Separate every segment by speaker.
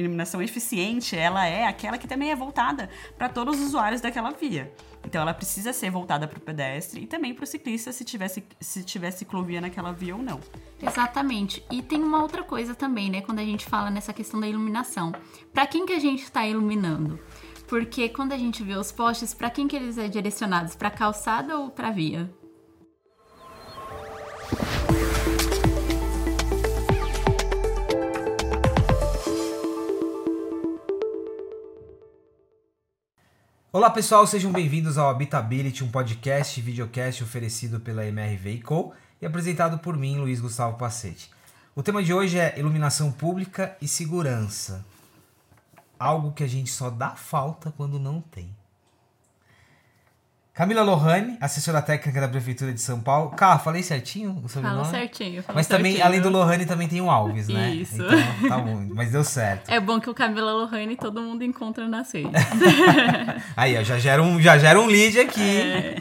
Speaker 1: iluminação eficiente, ela é aquela que também é voltada para todos os usuários daquela via. Então ela precisa ser voltada para o pedestre e também para o ciclista se tivesse se tiver ciclovia naquela via ou não.
Speaker 2: Exatamente. E tem uma outra coisa também, né, quando a gente fala nessa questão da iluminação. Para quem que a gente está iluminando? Porque quando a gente vê os postes, para quem que eles é direcionados? Para calçada ou para via?
Speaker 3: Olá pessoal, sejam bem-vindos ao Habitability, um podcast e videocast oferecido pela MRV Co e apresentado por mim, Luiz Gustavo Pacete. O tema de hoje é iluminação pública e segurança. Algo que a gente só dá falta quando não tem. Camila Lohane, assessora técnica da Prefeitura de São Paulo. Cá, falei certinho o
Speaker 2: sobrenome? Fala certinho.
Speaker 3: Mas também,
Speaker 2: certinho.
Speaker 3: além do Lohane, também tem o Alves, né?
Speaker 2: Isso.
Speaker 3: Então, tá bom. Mas deu certo.
Speaker 2: É bom que o Camila Lohane todo mundo encontra na redes.
Speaker 3: Aí, ó, já gera um, já gera um lead aqui. É.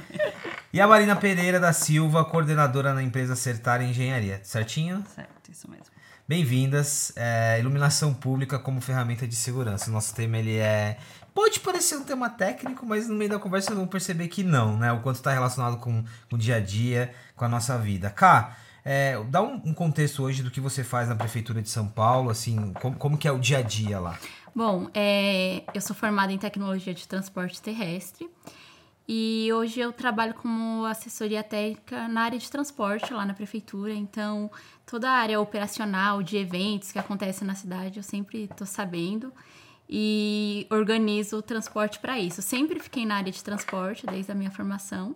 Speaker 3: E a Marina Pereira da Silva, coordenadora na empresa Acertar Engenharia. Certinho?
Speaker 1: Certo, isso mesmo.
Speaker 3: Bem-vindas. É, iluminação pública como ferramenta de segurança. Nosso tema ele é Pode parecer um tema técnico, mas no meio da conversa vão perceber que não, né? O quanto está relacionado com, com, o dia a dia, com a nossa vida. Cá, é, dá um, um, contexto hoje do que você faz na Prefeitura de São Paulo, assim, como, como que é o dia a dia lá?
Speaker 2: Bom, é, eu sou formada em Tecnologia de Transporte Terrestre e hoje eu trabalho como assessoria técnica na área de transporte lá na Prefeitura, então toda a área operacional de eventos que acontecem na cidade eu sempre estou sabendo e organizo o transporte para isso. Sempre fiquei na área de transporte desde a minha formação.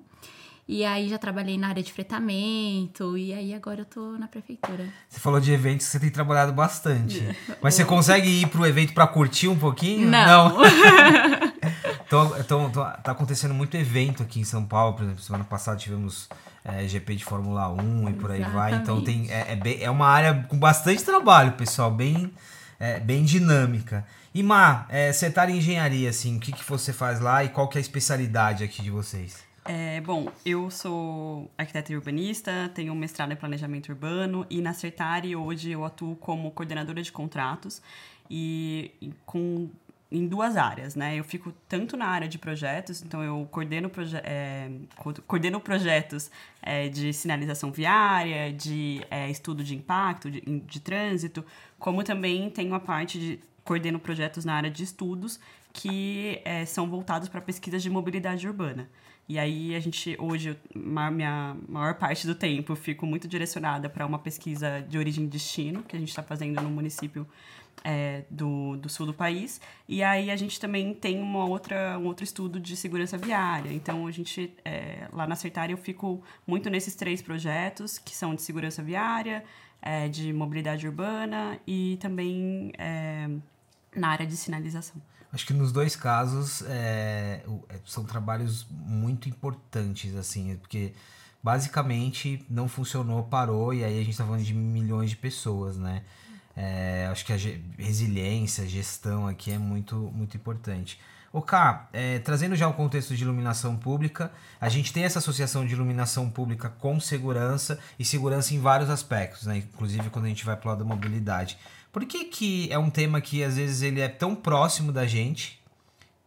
Speaker 2: E aí já trabalhei na área de fretamento e aí agora eu tô na prefeitura.
Speaker 3: Você falou de eventos, você tem trabalhado bastante. Mas você consegue ir pro evento para curtir um pouquinho?
Speaker 2: Não. Não.
Speaker 3: então, então, tá acontecendo muito evento aqui em São Paulo, por exemplo, semana passada tivemos é, GP de Fórmula 1 e por aí Exatamente. vai. Então tem é, é, bem, é uma área com bastante trabalho, pessoal, bem é, bem dinâmica. E Má, é, você tá em engenharia, assim, o que, que você faz lá e qual que é a especialidade aqui de vocês?
Speaker 1: É, bom, eu sou arquiteta e urbanista, tenho um mestrado em planejamento urbano e na Certare hoje eu atuo como coordenadora de contratos e, e com em duas áreas, né? Eu fico tanto na área de projetos, então eu coordeno, proje é, coordeno projetos é, de sinalização viária, de é, estudo de impacto, de, de trânsito, como também tenho a parte de coordeno projetos na área de estudos que é, são voltados para pesquisas de mobilidade urbana. E aí a gente, hoje, minha maior parte do tempo, eu fico muito direcionada para uma pesquisa de origem e destino, que a gente está fazendo no município é, do, do sul do país. E aí a gente também tem uma outra, um outro estudo de segurança viária. Então a gente, é, lá na Acertar, eu fico muito nesses três projetos, que são de segurança viária, é, de mobilidade urbana e também é, na área de sinalização.
Speaker 3: Acho que nos dois casos é, é, são trabalhos muito importantes, assim, porque basicamente não funcionou, parou, e aí a gente tá falando de milhões de pessoas, né? É, acho que a resiliência, a gestão aqui é muito, muito importante. O K, é, trazendo já o contexto de iluminação pública, a gente tem essa associação de iluminação pública com segurança e segurança em vários aspectos, né? inclusive quando a gente vai para o lado da mobilidade. Por que, que é um tema que às vezes ele é tão próximo da gente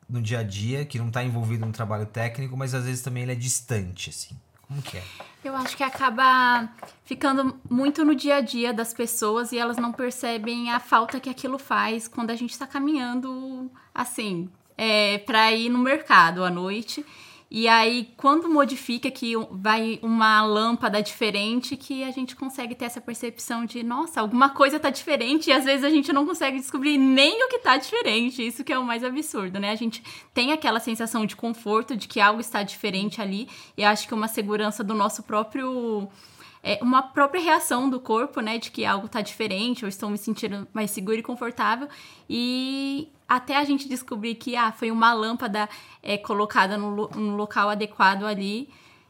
Speaker 3: no dia a dia, que não está envolvido no trabalho técnico, mas às vezes também ele é distante, assim? Como que é?
Speaker 2: Eu acho que acaba ficando muito no dia a dia das pessoas e elas não percebem a falta que aquilo faz quando a gente está caminhando assim, é, para ir no mercado à noite. E aí, quando modifica que vai uma lâmpada diferente, que a gente consegue ter essa percepção de, nossa, alguma coisa tá diferente, e às vezes a gente não consegue descobrir nem o que tá diferente. Isso que é o mais absurdo, né? A gente tem aquela sensação de conforto, de que algo está diferente ali, e acho que uma segurança do nosso próprio é uma própria reação do corpo, né, de que algo tá diferente, ou estou me sentindo mais seguro e confortável. E até a gente descobrir que ah, foi uma lâmpada é, colocada no, no, local adequado ali,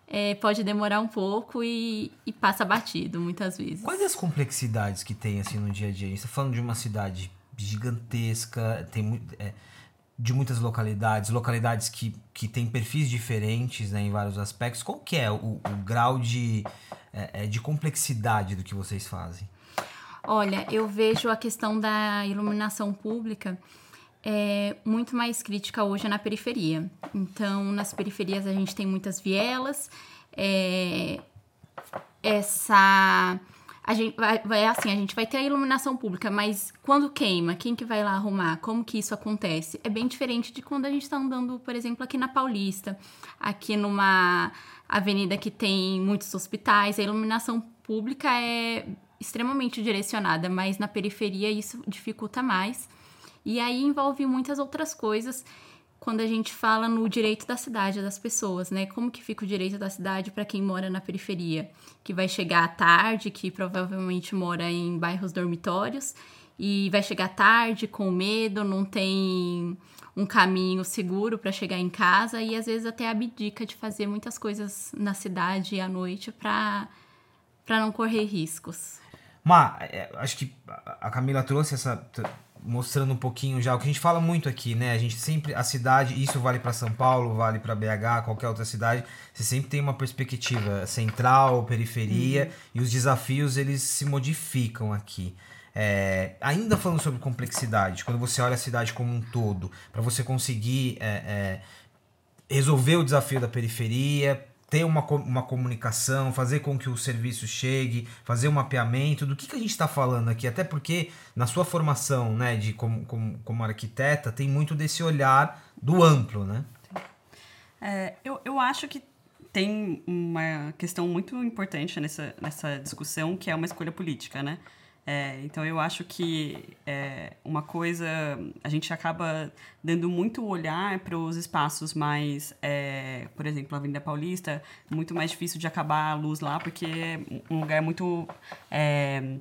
Speaker 2: é, pode demorar um pouco e, e, passa batido muitas vezes.
Speaker 3: Quais as complexidades que tem assim no dia a dia? A gente está falando de uma cidade gigantesca, tem é, de muitas localidades, localidades que, que têm perfis diferentes né, em vários aspectos. Qual que é o, o grau de, é, é, de complexidade do que vocês fazem?
Speaker 2: Olha, eu vejo a questão da iluminação pública é muito mais crítica hoje na periferia. Então, nas periferias a gente tem muitas vielas, é, essa a gente vai, vai assim, a gente vai ter a iluminação pública, mas quando queima, quem que vai lá arrumar? Como que isso acontece? É bem diferente de quando a gente está andando, por exemplo, aqui na Paulista, aqui numa avenida que tem muitos hospitais, a iluminação pública é extremamente direcionada, mas na periferia isso dificulta mais. E aí envolve muitas outras coisas quando a gente fala no direito da cidade das pessoas, né? Como que fica o direito da cidade para quem mora na periferia, que vai chegar à tarde, que provavelmente mora em bairros dormitórios e vai chegar tarde com medo, não tem um caminho seguro para chegar em casa e às vezes até abdica de fazer muitas coisas na cidade à noite para para não correr riscos.
Speaker 3: Ma, é, acho que a Camila trouxe essa mostrando um pouquinho já o que a gente fala muito aqui, né? A gente sempre a cidade, isso vale para São Paulo, vale para BH, qualquer outra cidade, você sempre tem uma perspectiva central, periferia uhum. e os desafios eles se modificam aqui. É, ainda falando sobre complexidade, quando você olha a cidade como um todo, para você conseguir é, é, resolver o desafio da periferia, ter uma, uma comunicação, fazer com que o serviço chegue, fazer um mapeamento do que, que a gente está falando aqui, até porque na sua formação né, de como, como, como arquiteta tem muito desse olhar do amplo, né?
Speaker 1: É, eu, eu acho que tem uma questão muito importante nessa, nessa discussão, que é uma escolha política, né? É, então eu acho que é, uma coisa a gente acaba dando muito olhar para os espaços mais, é, por exemplo, a Avenida Paulista, muito mais difícil de acabar a luz lá porque é um lugar muito é,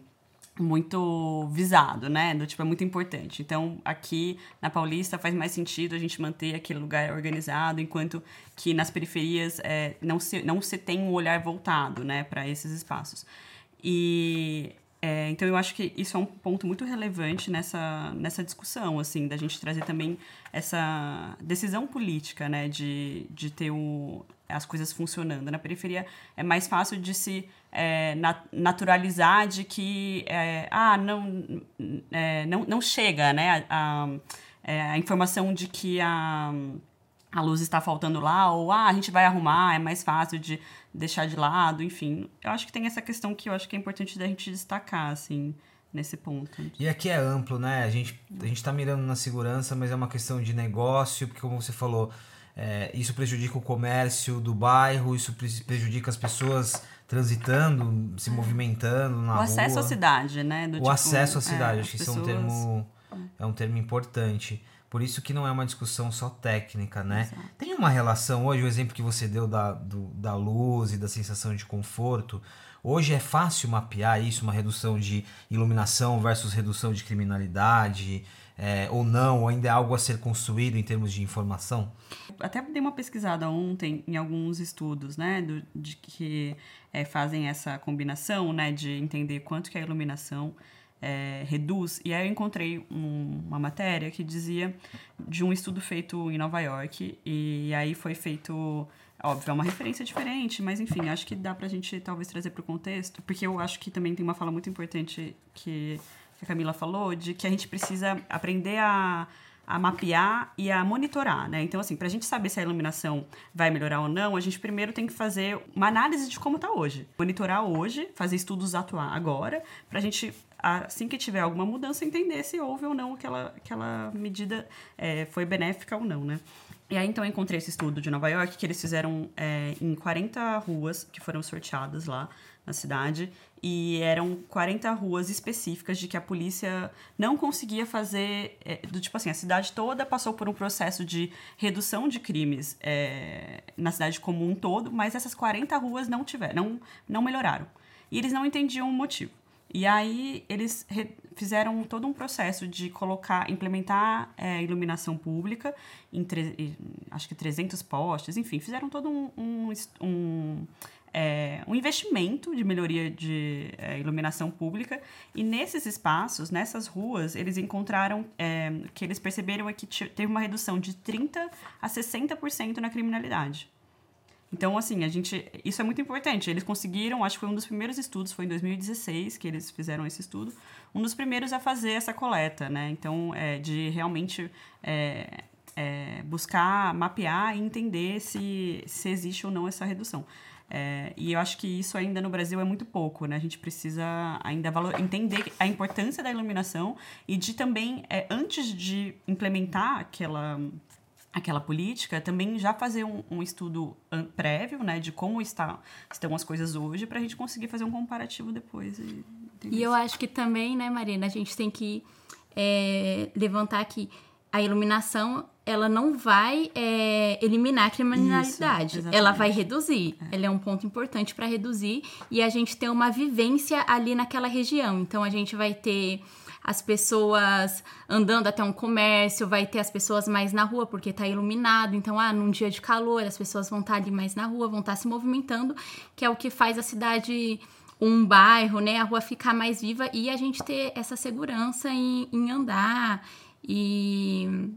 Speaker 1: muito visado, né? Do tipo é muito importante. Então aqui na Paulista faz mais sentido a gente manter aquele lugar organizado, enquanto que nas periferias é, não se não se tem um olhar voltado, né, para esses espaços. E é, então eu acho que isso é um ponto muito relevante nessa, nessa discussão, assim, da gente trazer também essa decisão política, né, de, de ter o, as coisas funcionando. Na periferia é mais fácil de se é, naturalizar de que, é, ah, não, é, não, não chega, né, a, a, é, a informação de que a a luz está faltando lá, ou ah, a gente vai arrumar, é mais fácil de deixar de lado, enfim. Eu acho que tem essa questão que eu acho que é importante da gente destacar, assim, nesse ponto.
Speaker 3: E aqui é amplo, né? A gente, a gente tá mirando na segurança, mas é uma questão de negócio, porque como você falou, é, isso prejudica o comércio do bairro, isso prejudica as pessoas transitando, se movimentando na
Speaker 1: o rua. O acesso à cidade, né?
Speaker 3: Do o tipo, acesso à cidade, é, acho que pessoas... isso é um termo, é um termo importante. Por isso que não é uma discussão só técnica, né? Exato. Tem uma relação hoje, o exemplo que você deu da, do, da luz e da sensação de conforto. Hoje é fácil mapear isso, uma redução de iluminação versus redução de criminalidade, é, ou não, ou ainda é algo a ser construído em termos de informação?
Speaker 1: Até dei uma pesquisada ontem em alguns estudos, né, do, de que é, fazem essa combinação, né, de entender quanto que é a iluminação é, reduz. E aí eu encontrei um, uma matéria que dizia de um estudo feito em Nova York, e aí foi feito. Óbvio, é uma referência diferente, mas enfim, acho que dá pra gente talvez trazer para o contexto, porque eu acho que também tem uma fala muito importante que, que a Camila falou, de que a gente precisa aprender a, a mapear e a monitorar, né? Então, assim, para a gente saber se a iluminação vai melhorar ou não, a gente primeiro tem que fazer uma análise de como está hoje. Monitorar hoje, fazer estudos atuar agora, para a gente assim que tiver alguma mudança, entender se houve ou não aquela, aquela medida é, foi benéfica ou não, né? E aí, então, eu encontrei esse estudo de Nova York que eles fizeram é, em 40 ruas que foram sorteadas lá na cidade. E eram 40 ruas específicas de que a polícia não conseguia fazer. É, do tipo assim, a cidade toda passou por um processo de redução de crimes é, na cidade como um todo, mas essas 40 ruas não tiveram, não, não melhoraram. E eles não entendiam o motivo. E aí eles fizeram todo um processo de colocar, implementar é, iluminação pública em acho que 300 postes, enfim, fizeram todo um, um, um, é, um investimento de melhoria de é, iluminação pública e nesses espaços, nessas ruas, eles encontraram é, que eles perceberam é que teve uma redução de 30 a 60% na criminalidade. Então, assim, a gente. Isso é muito importante. Eles conseguiram, acho que foi um dos primeiros estudos, foi em 2016 que eles fizeram esse estudo, um dos primeiros a fazer essa coleta, né? Então, é, de realmente é, é, buscar mapear e entender se, se existe ou não essa redução. É, e eu acho que isso ainda no Brasil é muito pouco, né? A gente precisa ainda valor, entender a importância da iluminação e de também, é, antes de implementar aquela, aquela política, também já fazer um, um estudo prévio, né? De como está, estão as coisas hoje, para a gente conseguir fazer um comparativo depois.
Speaker 2: E, e eu acho que também, né, Marina, a gente tem que é, levantar aqui a iluminação ela não vai é, eliminar a criminalidade, Isso, ela vai reduzir. É. Ela é um ponto importante para reduzir e a gente tem uma vivência ali naquela região. Então a gente vai ter as pessoas andando até um comércio, vai ter as pessoas mais na rua porque está iluminado. Então, ah, num dia de calor, as pessoas vão estar tá ali mais na rua, vão estar tá se movimentando, que é o que faz a cidade um bairro, né, a rua ficar mais viva e a gente ter essa segurança em, em andar e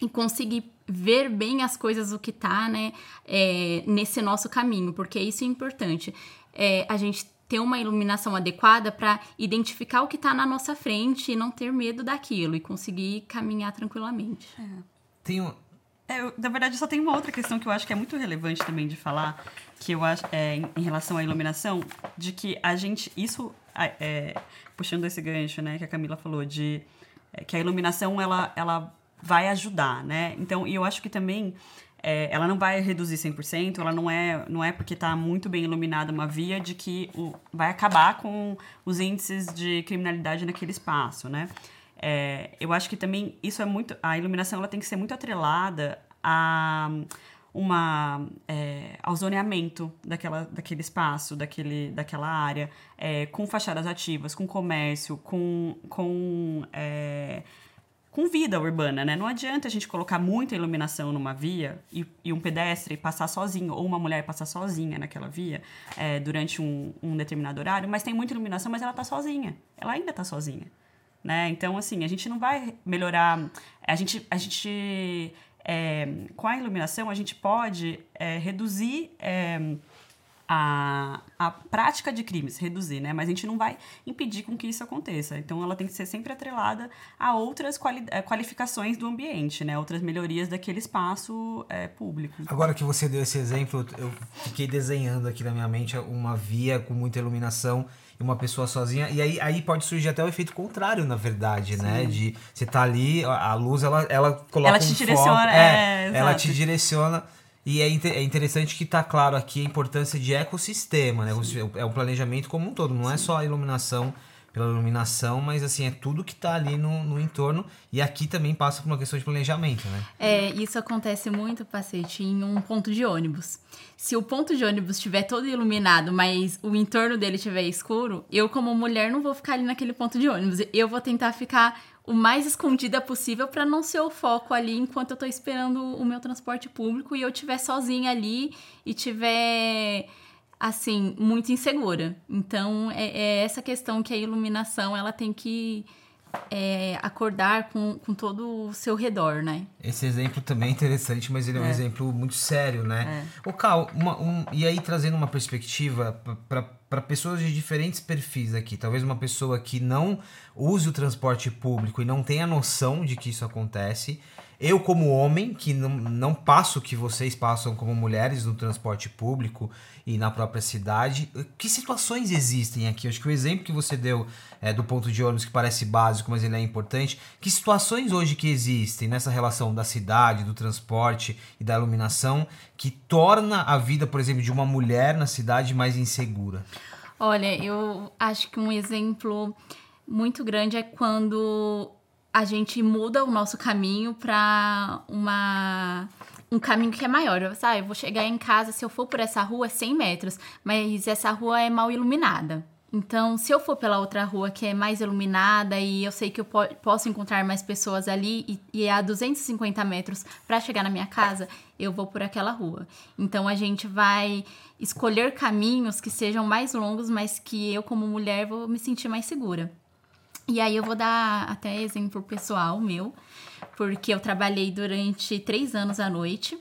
Speaker 2: e conseguir ver bem as coisas, o que tá, né, é, nesse nosso caminho, porque isso é importante. É, a gente ter uma iluminação adequada para identificar o que está na nossa frente e não ter medo daquilo e conseguir caminhar tranquilamente. É.
Speaker 3: Tenho.
Speaker 1: É, eu, na verdade, só tem uma outra questão que eu acho que é muito relevante também de falar, que eu acho é, em, em relação à iluminação, de que a gente. Isso, é, puxando esse gancho, né, que a Camila falou, de é, que a iluminação ela, ela vai ajudar, né? Então, e eu acho que também é, ela não vai reduzir 100%, ela não é, não é porque está muito bem iluminada uma via de que o, vai acabar com os índices de criminalidade naquele espaço, né? É, eu acho que também isso é muito. A iluminação ela tem que ser muito atrelada a uma é, ao zoneamento daquela, daquele espaço, daquele, daquela área, é, com fachadas ativas, com comércio, com, com é, com vida urbana, né? Não adianta a gente colocar muita iluminação numa via e, e um pedestre passar sozinho, ou uma mulher passar sozinha naquela via é, durante um, um, determinado horário, mas tem muita iluminação, mas ela tá sozinha. Ela ainda tá sozinha. Né? Então, assim, a gente não vai melhorar. A gente. A gente é, com a iluminação, a gente pode é, reduzir é, a, a prática de crimes, reduzir, né? Mas a gente não vai impedir com que isso aconteça. Então, ela tem que ser sempre atrelada a outras quali eh, qualificações do ambiente, né? Outras melhorias daquele espaço é, público.
Speaker 3: Agora que você deu esse exemplo, eu fiquei desenhando aqui na minha mente uma via com muita iluminação e uma pessoa sozinha. E aí, aí pode surgir até o efeito contrário, na verdade, né? Sim. né? De você tá ali, a luz, ela, ela coloca
Speaker 1: ela te
Speaker 3: um
Speaker 1: direciona,
Speaker 3: foco,
Speaker 1: é,
Speaker 3: é ela te direciona e é, é interessante que está claro aqui a importância de ecossistema, né? Sim. É um planejamento como um todo, não é Sim. é só a iluminação pela iluminação, mas assim, é tudo que está ali no, no entorno. E aqui também passa por uma questão de planejamento, né?
Speaker 2: É, isso acontece muito, Pacete, em um ponto de ônibus. Se o ponto de ônibus estiver todo iluminado, mas o entorno dele estiver escuro, eu, como mulher, não vou ficar ali naquele ponto de ônibus. Eu vou tentar ficar o mais escondida possível para não ser o foco ali enquanto eu tô esperando o meu transporte público e eu estiver sozinha ali e tiver assim muito insegura. Então é, é, essa questão que a iluminação ela tem que é, acordar com, com todo o seu redor, né?
Speaker 3: Esse exemplo também é interessante, mas ele é, um é. exemplo muito sério, né? É. O Cal, uma, um, e aí trazendo uma perspectiva para pessoas de diferentes perfis aqui, talvez uma pessoa que não use o transporte público e não tenha noção de que isso acontece. Eu, como homem, que não, não passo o que vocês passam como mulheres no transporte público e na própria cidade, que situações existem aqui? Acho que o exemplo que você deu é, do ponto de ônibus, que parece básico, mas ele é importante, que situações hoje que existem nessa relação da cidade, do transporte e da iluminação que torna a vida, por exemplo, de uma mulher na cidade mais insegura?
Speaker 2: Olha, eu acho que um exemplo muito grande é quando a gente muda o nosso caminho para uma um caminho que é maior. Eu, sabe, eu vou chegar em casa, se eu for por essa rua, é 100 metros, mas essa rua é mal iluminada. Então, se eu for pela outra rua que é mais iluminada e eu sei que eu po posso encontrar mais pessoas ali e, e é a 250 metros para chegar na minha casa, eu vou por aquela rua. Então, a gente vai escolher caminhos que sejam mais longos, mas que eu, como mulher, vou me sentir mais segura. E aí eu vou dar até exemplo pessoal meu, porque eu trabalhei durante três anos à noite.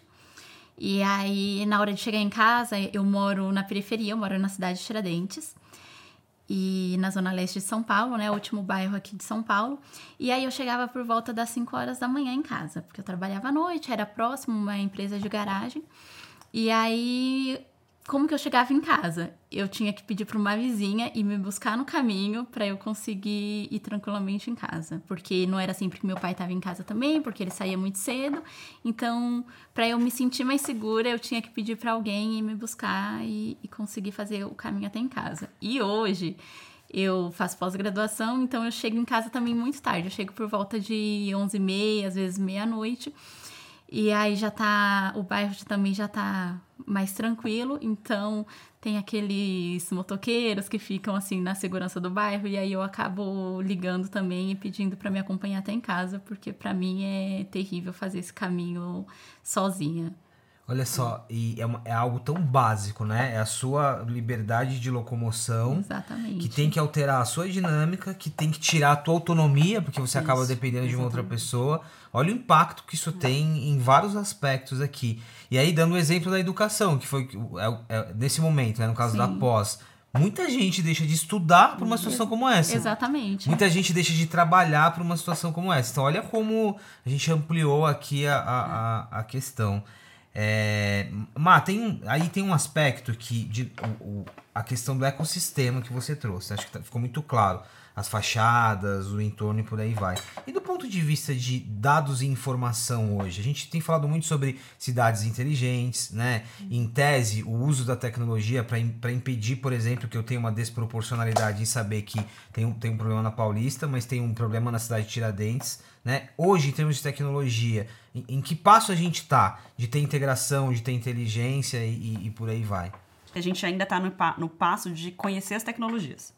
Speaker 2: E aí, na hora de chegar em casa, eu moro na periferia, eu moro na cidade de Tiradentes. E na zona leste de São Paulo, né? O último bairro aqui de São Paulo. E aí eu chegava por volta das 5 horas da manhã em casa, porque eu trabalhava à noite, era próximo uma empresa de garagem. E aí como que eu chegava em casa? Eu tinha que pedir para uma vizinha e me buscar no caminho para eu conseguir ir tranquilamente em casa, porque não era sempre que meu pai estava em casa também, porque ele saía muito cedo. Então, para eu me sentir mais segura, eu tinha que pedir para alguém ir me buscar e, e conseguir fazer o caminho até em casa. E hoje eu faço pós-graduação, então eu chego em casa também muito tarde. Eu chego por volta de 11h30, às vezes meia-noite. E aí já tá. O bairro também já tá mais tranquilo, então tem aqueles motoqueiros que ficam assim na segurança do bairro e aí eu acabo ligando também e pedindo para me acompanhar até em casa, porque para mim é terrível fazer esse caminho sozinha.
Speaker 3: Olha só, e é, uma, é, algo tão básico, né? É a sua liberdade de locomoção.
Speaker 2: Exatamente.
Speaker 3: Que tem que alterar a sua dinâmica, que tem que tirar a tua autonomia, porque você isso, acaba dependendo exatamente. de uma outra pessoa. Olha o impacto que isso tem em vários aspectos aqui. E aí, dando o exemplo da educação, que foi é, é, nesse momento, né? No caso Sim. da pós. Muita gente deixa de estudar por uma situação como essa.
Speaker 2: Exatamente.
Speaker 3: Muita gente deixa de trabalhar por uma situação como essa. Então, olha como a gente ampliou aqui a, a, a, a questão. É, Má, tem, aí tem um aspecto que de, o, a questão do ecossistema que você trouxe. Acho que tá, ficou muito claro. As fachadas, o entorno e por aí vai. E do ponto de vista de dados e informação hoje, a gente tem falado muito sobre cidades inteligentes, né? Em tese, o uso da tecnologia para impedir, por exemplo, que eu tenha uma desproporcionalidade em saber que tem, tem um problema na Paulista, mas tem um problema na cidade de Tiradentes né? Hoje, em termos de tecnologia, em, em que passo a gente está de ter integração, de ter inteligência e, e por aí vai?
Speaker 1: A gente ainda está no, no passo de conhecer as tecnologias.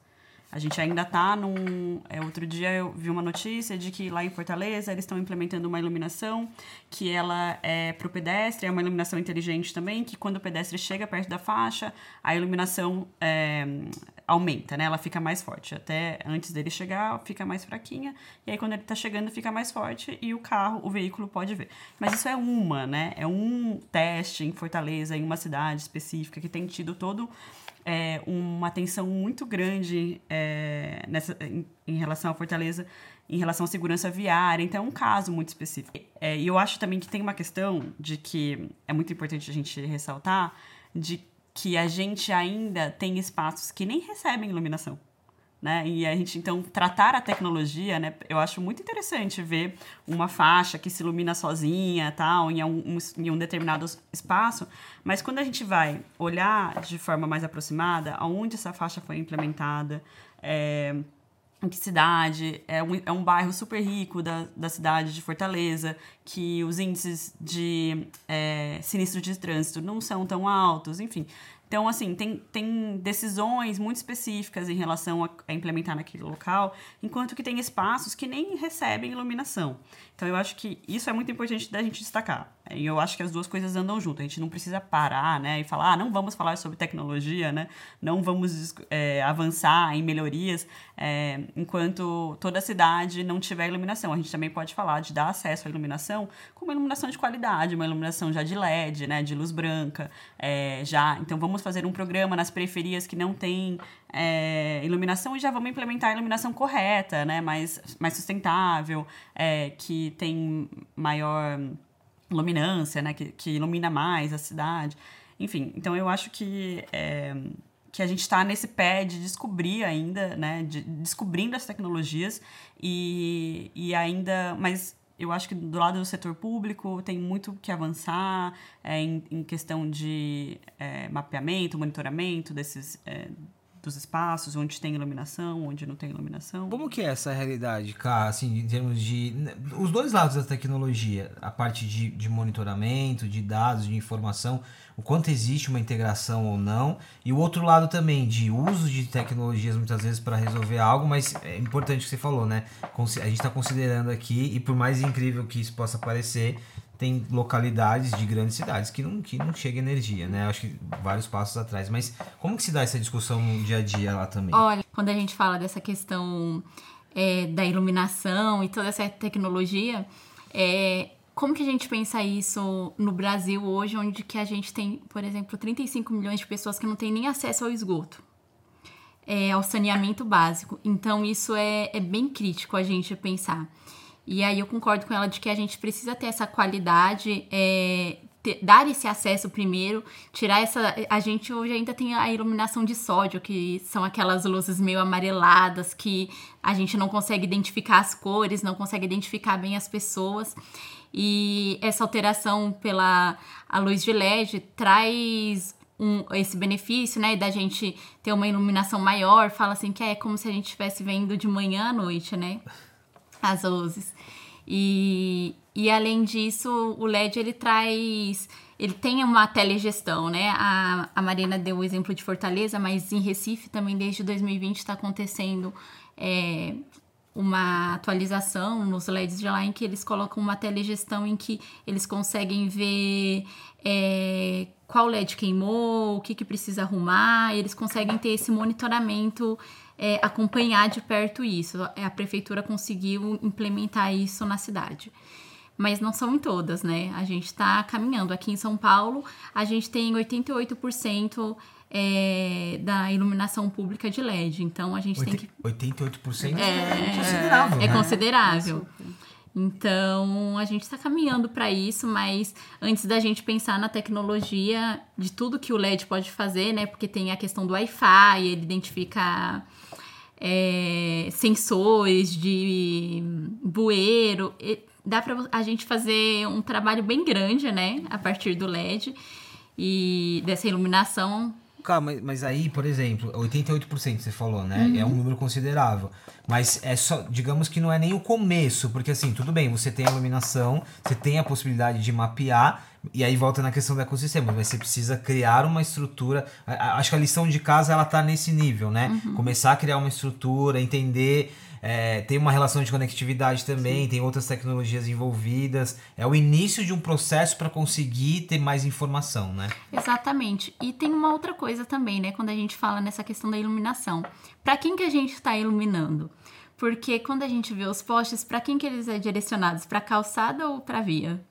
Speaker 1: A gente ainda está num. É, outro dia eu vi uma notícia de que lá em Fortaleza eles estão implementando uma iluminação que ela é para o pedestre, é uma iluminação inteligente também, que quando o pedestre chega perto da faixa, a iluminação é, aumenta, né? Ela fica mais forte. Até antes dele chegar, fica mais fraquinha. E aí quando ele está chegando, fica mais forte e o carro, o veículo pode ver. Mas isso é uma, né? É um teste em Fortaleza, em uma cidade específica, que tem tido todo é, uma atenção muito grande é, nessa, em, em, relação à Fortaleza, em relação à segurança viária. Então, é um caso muito específico. É, e eu acho também que tem uma questão de que é muito importante a gente ressaltar, de que a gente ainda tem espaços que nem recebem iluminação. Né? E a gente, então, tratar a tecnologia, né? Eu acho muito interessante ver uma faixa que se ilumina sozinha, tal, em um, em um determinado espaço, mas quando a gente vai olhar de forma mais aproximada aonde essa faixa foi implementada, é, em que cidade, é um, é um bairro super rico da, da cidade de Fortaleza, que os índices de é, sinistro de trânsito não são tão altos, enfim. Então, assim, tem, tem decisões muito específicas em relação a, a, implementar naquele local, enquanto que tem espaços que nem recebem iluminação. Então, eu acho que isso é muito importante da gente destacar. E eu acho que as duas coisas andam junto. A gente não precisa parar, né, e falar, ah, não vamos falar sobre tecnologia, né, não vamos é, avançar em melhorias é, enquanto toda a cidade não tiver iluminação. A gente também pode falar de dar acesso à iluminação com uma iluminação de qualidade, uma iluminação já de LED, né, de luz branca, é, já. Então, vamos fazer um programa nas periferias que não tem é, iluminação e já vamos implementar a iluminação correta, né, mais, mais sustentável, é, que tem maior luminância, né, que, que ilumina mais a cidade. Enfim, então eu acho que, é, que a gente está nesse pé de descobrir ainda, né, de, descobrindo as tecnologias e, e ainda, mas eu acho que do lado do setor público tem muito que avançar é, em, em, questão de é, mapeamento, monitoramento desses, é, dos espaços, onde tem iluminação, onde não tem iluminação.
Speaker 3: Como que é essa realidade, cara, assim, em termos de... Os dois lados da tecnologia, a parte de, de monitoramento, de dados, de informação, o quanto existe uma integração ou não, e o outro lado também de uso de tecnologias muitas vezes para resolver algo, mas é importante o que você falou, né? A gente está considerando aqui, e por mais incrível que isso possa parecer, tem localidades de grandes cidades que não, que não chega energia, né? Acho que vários passos atrás. Mas como que se dá essa discussão no dia a dia lá também?
Speaker 2: Olha, quando a gente fala dessa questão é, da iluminação e toda essa tecnologia, é, como que a gente pensa isso no Brasil hoje, onde que a gente tem, por exemplo, 35 milhões de pessoas que não têm nem acesso ao esgoto, é, ao saneamento básico. Então, isso é, é bem crítico a gente pensar. E aí eu concordo com ela de que a gente precisa ter essa qualidade, é, ter, dar esse acesso primeiro, tirar essa. A gente hoje ainda tem a iluminação de sódio, que são aquelas luzes meio amareladas que a gente não consegue identificar as cores, não consegue identificar bem as pessoas. E essa alteração pela a luz de LED traz um, esse benefício, né, da gente ter uma iluminação maior, fala assim que é como se a gente estivesse vendo de manhã à noite, né, as luzes. E, e além disso, o LED ele traz, ele tem uma telegestão, né? A, a Marina deu o exemplo de Fortaleza, mas em Recife também desde 2020 está acontecendo é, uma atualização nos LEDs de lá em que eles colocam uma telegestão em que eles conseguem ver é, qual LED queimou, o que, que precisa arrumar, eles conseguem ter esse monitoramento é, acompanhar de perto isso. A prefeitura conseguiu implementar isso na cidade. Mas não são em todas, né? A gente está caminhando. Aqui em São Paulo, a gente tem 88% é, da iluminação pública de LED. Então a gente
Speaker 3: 80,
Speaker 2: tem que.
Speaker 3: 88% é, é considerável.
Speaker 2: É
Speaker 3: né?
Speaker 2: considerável. Então, a gente está caminhando para isso, mas antes da gente pensar na tecnologia de tudo que o LED pode fazer, né? Porque tem a questão do Wi-Fi, ele identifica é, sensores de bueiro. Dá para a gente fazer um trabalho bem grande, né? A partir do LED e dessa iluminação
Speaker 3: Calma, mas aí, por exemplo, 88% você falou, né? Uhum. É um número considerável. Mas é só, digamos que não é nem o começo, porque assim, tudo bem, você tem a iluminação, você tem a possibilidade de mapear, e aí volta na questão do ecossistema, mas você precisa criar uma estrutura. Acho que a lição de casa ela tá nesse nível, né? Uhum. Começar a criar uma estrutura, entender é, tem uma relação de conectividade também, Sim. tem outras tecnologias envolvidas. É o início de um processo para conseguir ter mais informação, né?
Speaker 2: Exatamente. E tem uma outra coisa também, né? Quando a gente fala nessa questão da iluminação. Para quem que a gente está iluminando? Porque quando a gente vê os postes, para quem que eles são direcionados? Para calçada ou para via?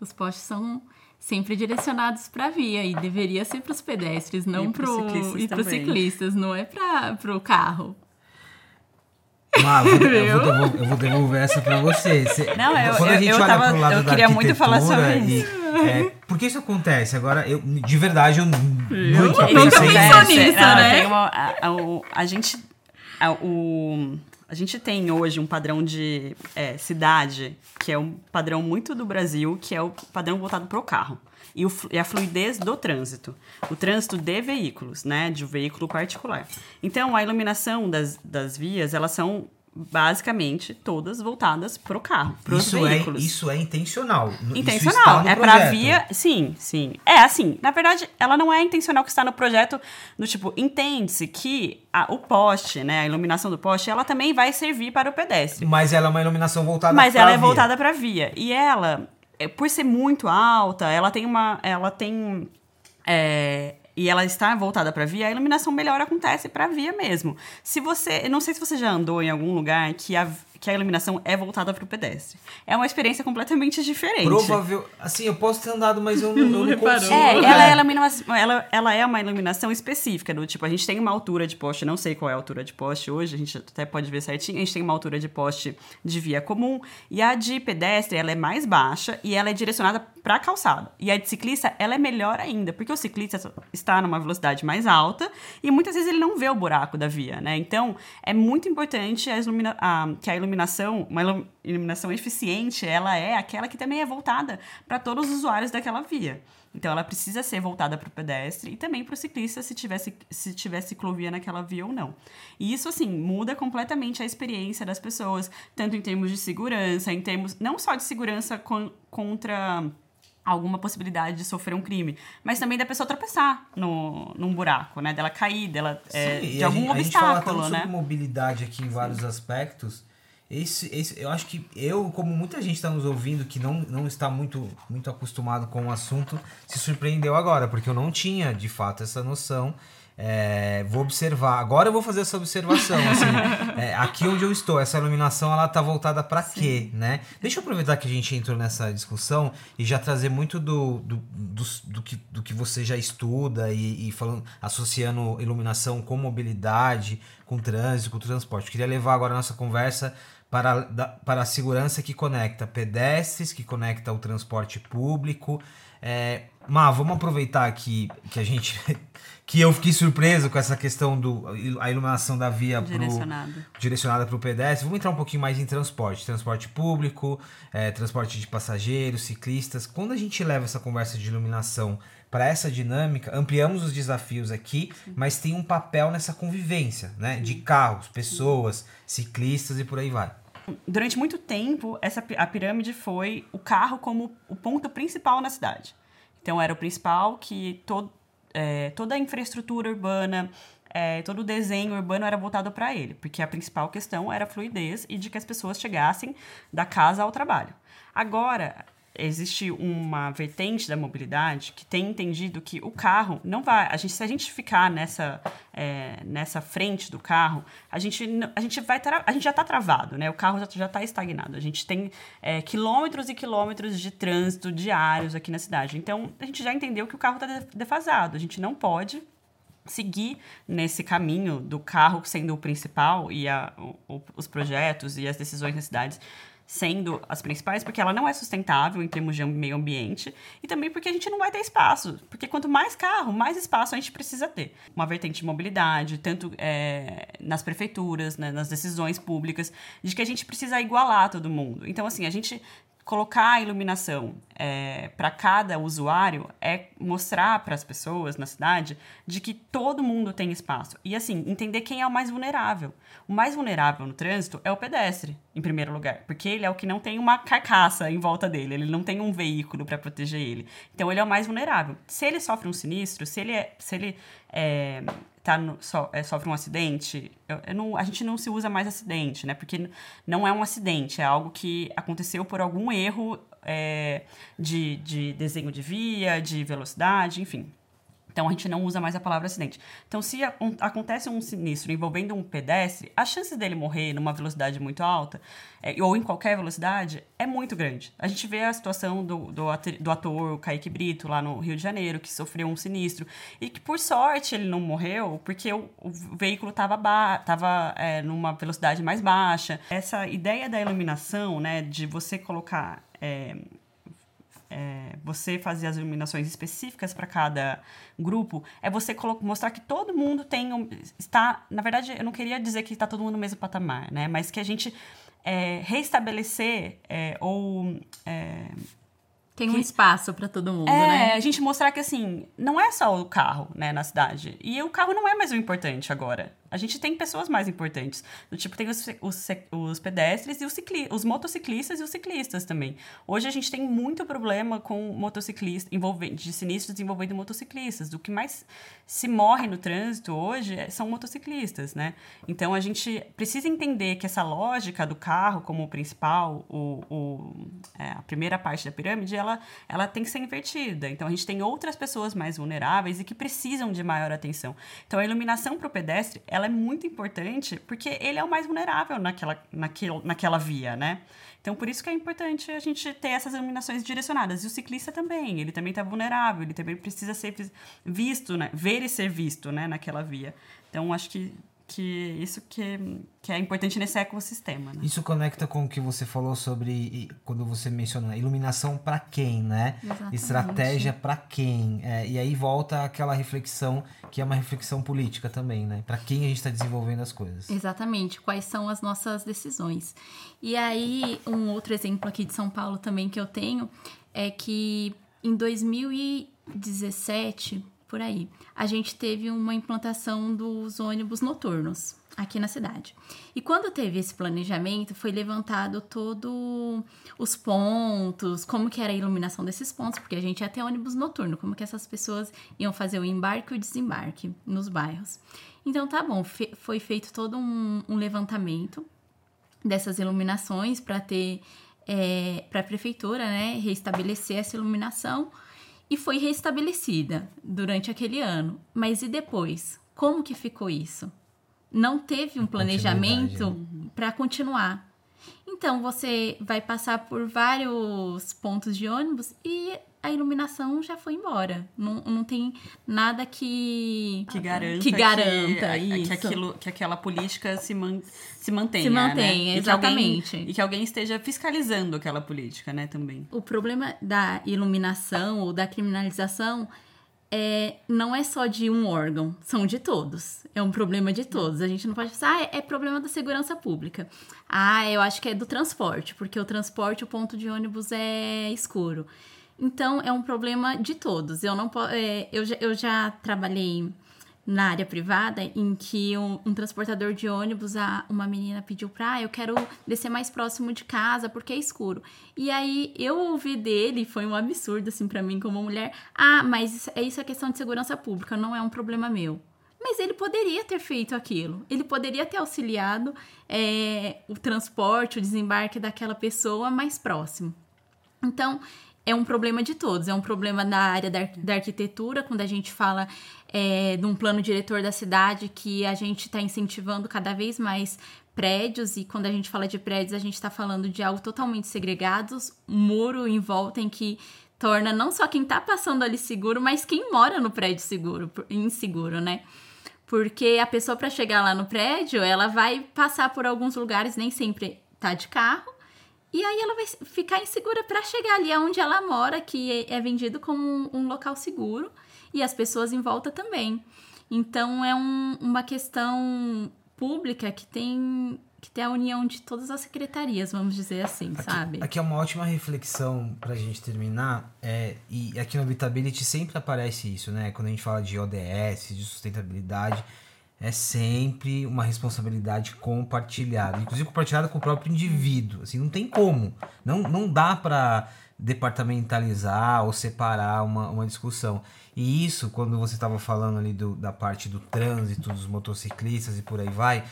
Speaker 2: Os postes são sempre direcionados para via e deveria ser para os pedestres, não para os ciclistas, não é para o carro.
Speaker 3: Mas eu, vou, eu, vou devolver, eu vou devolver essa pra você. você
Speaker 1: não, eu, quando a gente eu, olha tava, pro lado eu queria muito falar sobre
Speaker 3: e,
Speaker 1: isso.
Speaker 3: É, por que isso acontece? Agora, eu, de verdade, eu
Speaker 2: nunca pensei nisso, não, né?
Speaker 1: Uma, a, a, a, gente... A, o, a gente tem hoje um padrão de é, cidade que é um padrão muito do Brasil, que é o padrão voltado para o carro e, o, e a fluidez do trânsito. O trânsito de veículos, né? De um veículo particular. Então, a iluminação das, das vias, elas são basicamente todas voltadas para o carro, para os
Speaker 3: é-
Speaker 1: veículos.
Speaker 3: É, isso é intencional.
Speaker 1: Intencional. é para via. Sim, sim. É assim. Na verdade, ela não é intencional que está no projeto. No tipo, entende-se que a, o poste, né, a iluminação do poste, ela também vai servir para o pedestre.
Speaker 3: Mas ela é uma iluminação voltada.
Speaker 1: Mas ela é voltada para via. E ela é, por ser muito alta, ela tem uma. Ela tem. É, e ela está voltada para via, a iluminação melhor acontece para via mesmo. Se você, não sei se você já andou em algum lugar que a, que a iluminação é voltada para o pedestre. É uma experiência completamente diferente.
Speaker 3: Provável. Assim, eu posso ter andado, mas eu não, eu não consigo.
Speaker 1: É, ela é, iluminação, ela, ela é uma iluminação específica, do tipo, a gente tem uma altura de poste, não sei qual é a altura de poste hoje, a gente até pode ver certinho, a gente tem uma altura de poste de via comum, e a de pedestre, ela é mais baixa e ela é direcionada para calçada. E a de ciclista, ela é melhor ainda, porque o ciclista está numa velocidade mais alta e muitas vezes ele não vê o buraco da via, né? Então, é muito importante a, ilumina a, que a iluminação iluminação, uma iluminação eficiente, ela é aquela que também é voltada para todos os usuários daquela via. Então ela precisa ser voltada para o pedestre e também para o ciclista se tivesse se tiver ciclovia naquela via ou não. E isso assim muda completamente a experiência das pessoas, tanto em termos de segurança, em termos não só de segurança con contra alguma possibilidade de sofrer um crime, mas também da pessoa tropeçar no, num buraco, né? Dela cair, dela é, de algum
Speaker 3: gente,
Speaker 1: obstáculo,
Speaker 3: a gente fala tanto
Speaker 1: né?
Speaker 3: sobre mobilidade aqui em vários aspectos esse, esse, eu acho que eu, como muita gente está nos ouvindo que não, não está muito, muito acostumado com o assunto, se surpreendeu agora, porque eu não tinha de fato essa noção É, vou observar. Agora eu vou fazer essa observação. Assim, é, aqui onde eu estou, essa iluminação ela tá voltada para quê, né? Deixa eu aproveitar que a gente entrou nessa discussão e já trazer muito do, do, do, do que, do que você já estuda e, e, falando, associando iluminação com mobilidade, com trânsito, com transporte. Eu queria levar agora a nossa conversa para, da, para a segurança que conecta pedestres, que conecta o transporte público. É, Má, vamos aproveitar aqui que a gente que eu fiquei surpreso com essa questão do a iluminação da via
Speaker 1: direcionada
Speaker 3: pro, direcionada para o pedestre. Vamos entrar um pouquinho mais em transporte, transporte público, é, transporte de passageiros, ciclistas. Quando a gente leva essa conversa de iluminação para essa dinâmica, ampliamos os desafios aqui, mas tem um papel nessa convivência, né, de carros, pessoas, ciclistas e por aí vai.
Speaker 1: Durante muito tempo, essa a pirâmide foi o carro como o ponto principal na cidade. Então era o principal que todo é, toda a infraestrutura urbana, é, todo o desenho urbano era voltado para ele, porque a principal questão era a fluidez e de que as pessoas chegassem da casa ao trabalho. Agora, existe uma vertente da mobilidade que tem entendido que o carro não vai. A gente, se a gente ficar nessa, é, nessa frente do carro, a gente, a gente vai a gente já está travado, né? O carro já está estagnado. A gente tem é, quilômetros e quilômetros de trânsito diários aqui na cidade. Então a gente já entendeu que o carro está defasado. A gente não pode seguir nesse caminho do carro sendo o principal e a, o, os projetos e as decisões nas cidades sendo as principais, porque ela não é sustentável em termos de meio ambiente e também porque a gente não vai ter espaço. Porque quanto mais carro, mais espaço a gente precisa ter. Uma vertente de mobilidade, tanto é, nas prefeituras, né, nas decisões públicas, de que a gente precisa igualar todo mundo. Então, assim, a gente colocar a iluminação é, para cada usuário é mostrar para as pessoas na cidade de que todo mundo tem espaço. E assim, entender quem é o mais vulnerável. O mais vulnerável no trânsito é o pedestre, em primeiro lugar, porque ele é o que não tem uma carcaça em volta dele, ele não tem um veículo para proteger ele. Então ele é o mais vulnerável. Se ele sofre um sinistro, se ele é, se ele é, tá no, so, é, sofre um acidente, eu, eu não, a gente não se usa mais acidente, né? Porque não é um acidente, é algo que aconteceu por algum erro é, de, de desenho de via, de velocidade, enfim. Então a gente não usa mais a palavra acidente. Então, se acontece um sinistro envolvendo um pedestre, a chance dele morrer numa velocidade muito alta, é, ou em qualquer velocidade, é muito grande. A gente vê a situação do, do, do ator Kaique Brito, lá no Rio de Janeiro, que sofreu um sinistro, e que por sorte ele não morreu, porque o, o veículo estava é, numa velocidade mais baixa. Essa ideia da iluminação, né, de você colocar. É, é, você fazer as iluminações específicas para cada grupo, é você mostrar que todo mundo tem um, está, na verdade, eu não queria dizer que está todo mundo no mesmo patamar, né? Mas que a gente é, reestabelecer é, ou é,
Speaker 2: tem um espaço para todo mundo,
Speaker 1: é,
Speaker 2: né?
Speaker 1: a gente mostrar que assim, não é só o carro, né, na cidade. E o carro não é mais o importante agora. A gente tem pessoas mais importantes. Do tipo, tem os, os, os pedestres e os, cicli os motociclistas e os ciclistas também. Hoje a gente tem muito problema com motociclistas, de sinistros envolvendo motociclistas. Do que mais se morre no trânsito hoje é, são motociclistas, né? Então a gente precisa entender que essa lógica do carro como o principal, o, o é, a primeira parte da pirâmide, ela, ela tem que ser invertida. Então a gente tem outras pessoas mais vulneráveis e que precisam de maior atenção. Então a iluminação para o pedestre, ela é muito importante porque ele é o mais vulnerável naquela, naquele, naquela via, né? Então, por isso que é importante a gente ter essas iluminações direcionadas. E o ciclista também, ele também está vulnerável, ele também precisa ser visto, né? Ver e ser visto, né? Naquela via. Então, acho que que isso que, que é importante nesse ecossistema. Né?
Speaker 3: Isso conecta com o que você falou sobre quando você menciona iluminação para quem, né? Exatamente. Estratégia para quem. É, e aí volta aquela reflexão que é uma reflexão política também, né? Para quem a gente está desenvolvendo as coisas.
Speaker 2: Exatamente. Quais são as nossas decisões? E aí um outro exemplo aqui de São Paulo também que eu tenho é que em 2017 por aí. A gente teve uma implantação dos ônibus noturnos aqui na cidade. E quando teve esse planejamento, foi levantado todo os pontos, como que era a iluminação desses pontos, porque a gente ia ter ônibus noturno, como que essas pessoas iam fazer o embarque e o desembarque nos bairros. Então tá bom, fe foi feito todo um, um levantamento dessas iluminações para ter é, para a prefeitura, né, restabelecer essa iluminação e foi restabelecida durante aquele ano. Mas e depois? Como que ficou isso? Não teve um planejamento para continuar. Então você vai passar por vários pontos de ônibus e a iluminação já foi embora. Não, não tem nada que
Speaker 1: Que garanta,
Speaker 2: que, garanta
Speaker 1: que,
Speaker 2: isso.
Speaker 1: que, aquilo, que aquela política se, man, se mantenha.
Speaker 2: Se mantenha,
Speaker 1: né? E que alguém-
Speaker 2: exatamente.
Speaker 1: e que alguém esteja fiscalizando aquela política, né, também.
Speaker 2: O problema da iluminação ou da criminalização é, não é só de um órgão, são de todos. É um problema de todos. A gente não pode pensar, ah, é problema da segurança pública. Ah, eu acho que é do transporte, porque o transporte, o ponto de ônibus é escuro. Então, é um problema de todos. Eu não é, eu, já, eu já trabalhei na área privada em que um, um transportador de ônibus, a, uma menina pediu pra, ah, eu quero descer mais próximo de casa porque é escuro. E aí eu ouvi dele, foi um absurdo assim pra mim como mulher, ah, mas isso, é isso é questão de segurança pública, não é um problema meu. Mas ele poderia ter feito aquilo. Ele poderia ter auxiliado é, o transporte, o desembarque daquela pessoa mais próximo. Então, é um problema de todos. É um problema da área da, da arquitetura, quando a gente fala é, de um plano diretor da cidade que a gente está incentivando cada vez mais prédios, e quando a gente fala de prédios, a gente está falando de algo totalmente segregados, um muro em volta em que torna não só quem está passando ali seguro, mas quem mora no prédio seguro, inseguro, né? Porque a pessoa para chegar lá no prédio, ela vai passar por alguns lugares, nem sempre tá de carro, e aí ela vai ficar insegura para chegar ali onde ela mora, que é é vendido como um, um local seguro, e as pessoas em volta também. Então é um- uma questão pública que tem que tem a união de todas as secretarias, vamos dizer assim, sabe?
Speaker 3: Aqui é uma ótima reflexão pra gente terminar. É, e aqui no Habitability sempre aparece isso, né? Quando a gente fala de ODS, de sustentabilidade, é sempre uma responsabilidade compartilhada. Inclusive compartilhada com o próprio indivíduo. Assim, não tem como. Não, não dá pra departamentalizar ou separar uma, uma discussão. E isso, quando você estava falando ali do, da parte do trânsito, dos motociclistas e por aí vai,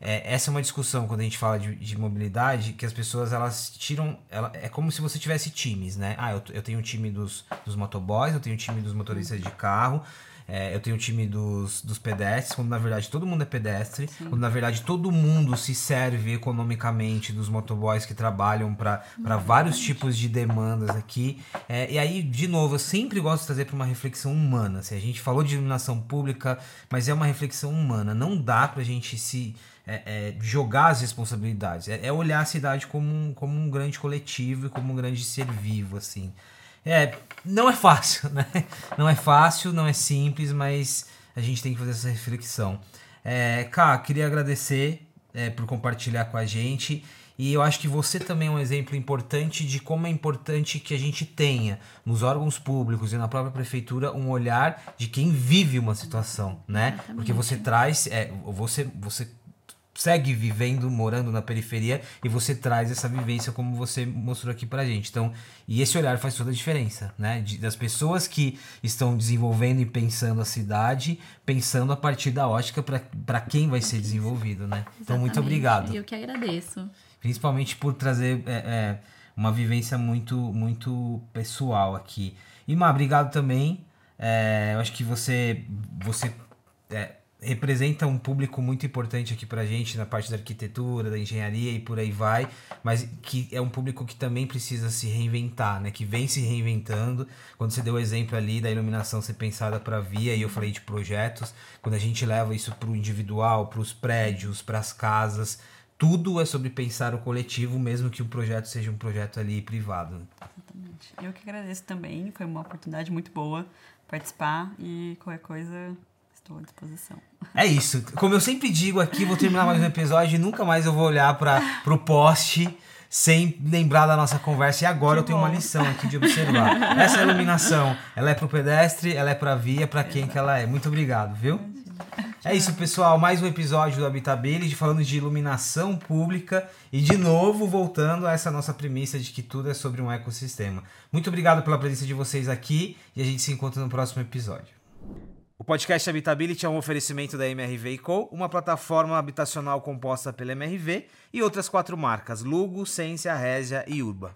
Speaker 3: é, essa é uma discussão quando a gente fala de, de mobilidade, que as pessoas elas tiram. Ela, é como se você tivesse times, né? Ah, eu, eu tenho o time dos, dos motoboys, eu tenho o time dos motoristas de carro, é, eu tenho o time dos, dos pedestres, quando na verdade todo mundo é pedestre, quando na verdade todo mundo se serve economicamente dos motoboys que trabalham para vários tipos de demandas aqui. É, e aí, de novo, eu sempre gosto de trazer para uma reflexão humana. Assim, a gente falou de iluminação pública, mas é uma reflexão humana. Não dá pra gente se é, é, jogar as responsabilidades. É, é olhar a cidade como um, como um grande coletivo e como um grande ser vivo, assim. É, não é fácil, né? Não é fácil, não é simples, mas a gente tem que fazer essa reflexão. É, Cá, queria agradecer é, por compartilhar com a gente. E eu acho que você também é um exemplo importante de como é importante que a gente tenha nos órgãos públicos e na própria prefeitura um olhar de quem vive uma situação, né? Porque você traz, é, você, você segue vivendo, morando na periferia e você traz essa vivência como você mostrou aqui pra gente. Então, e esse olhar faz toda a diferença, né? De- das pessoas que estão desenvolvendo e pensando a cidade, pensando a partir da ótica para quem vai ser desenvolvido, né? Então, muito
Speaker 2: Exatamente.
Speaker 3: obrigado.
Speaker 2: Eu que agradeço.
Speaker 3: Principalmente por trazer é, é, uma vivência muito, muito pessoal aqui. E, Má, obrigado também. É, eu acho que você, você é, representa um público muito importante aqui pra gente na parte da arquitetura, da engenharia e por aí vai, mas que é um público que também precisa se reinventar, né? Que vem se reinventando. Quando você deu o exemplo ali da iluminação ser pensada para via e eu falei de projetos, quando a gente leva isso para o individual, para os prédios, para as casas, tudo é sobre pensar o coletivo, mesmo que o projeto seja um projeto ali privado.
Speaker 1: Exatamente. Eu que agradeço também, foi uma oportunidade muito boa participar e qualquer coisa estou à disposição.
Speaker 3: É isso. Como eu sempre digo aqui, vou terminar mais um episódio e nunca mais eu vou olhar para pro poste sem lembrar da nossa conversa. E agora
Speaker 1: Que
Speaker 3: eu tenho uma
Speaker 1: bom.
Speaker 3: lição aqui de observar. Essa iluminação, ela é pro pedestre, ela é pra via, pra quem que ela é. Muito obrigado, viu? É isso, pessoal. Mais um episódio do Habitability falando de iluminação pública e de novo voltando a essa nossa premissa de que tudo é sobre um ecossistema. Muito obrigado pela presença de vocês aqui e a gente se encontra no próximo episódio. O podcast Habitability é um oferecimento da MRV Co., uma plataforma habitacional composta pela MRV e outras quatro marcas: Lugo, Sensia, Resia e Urba.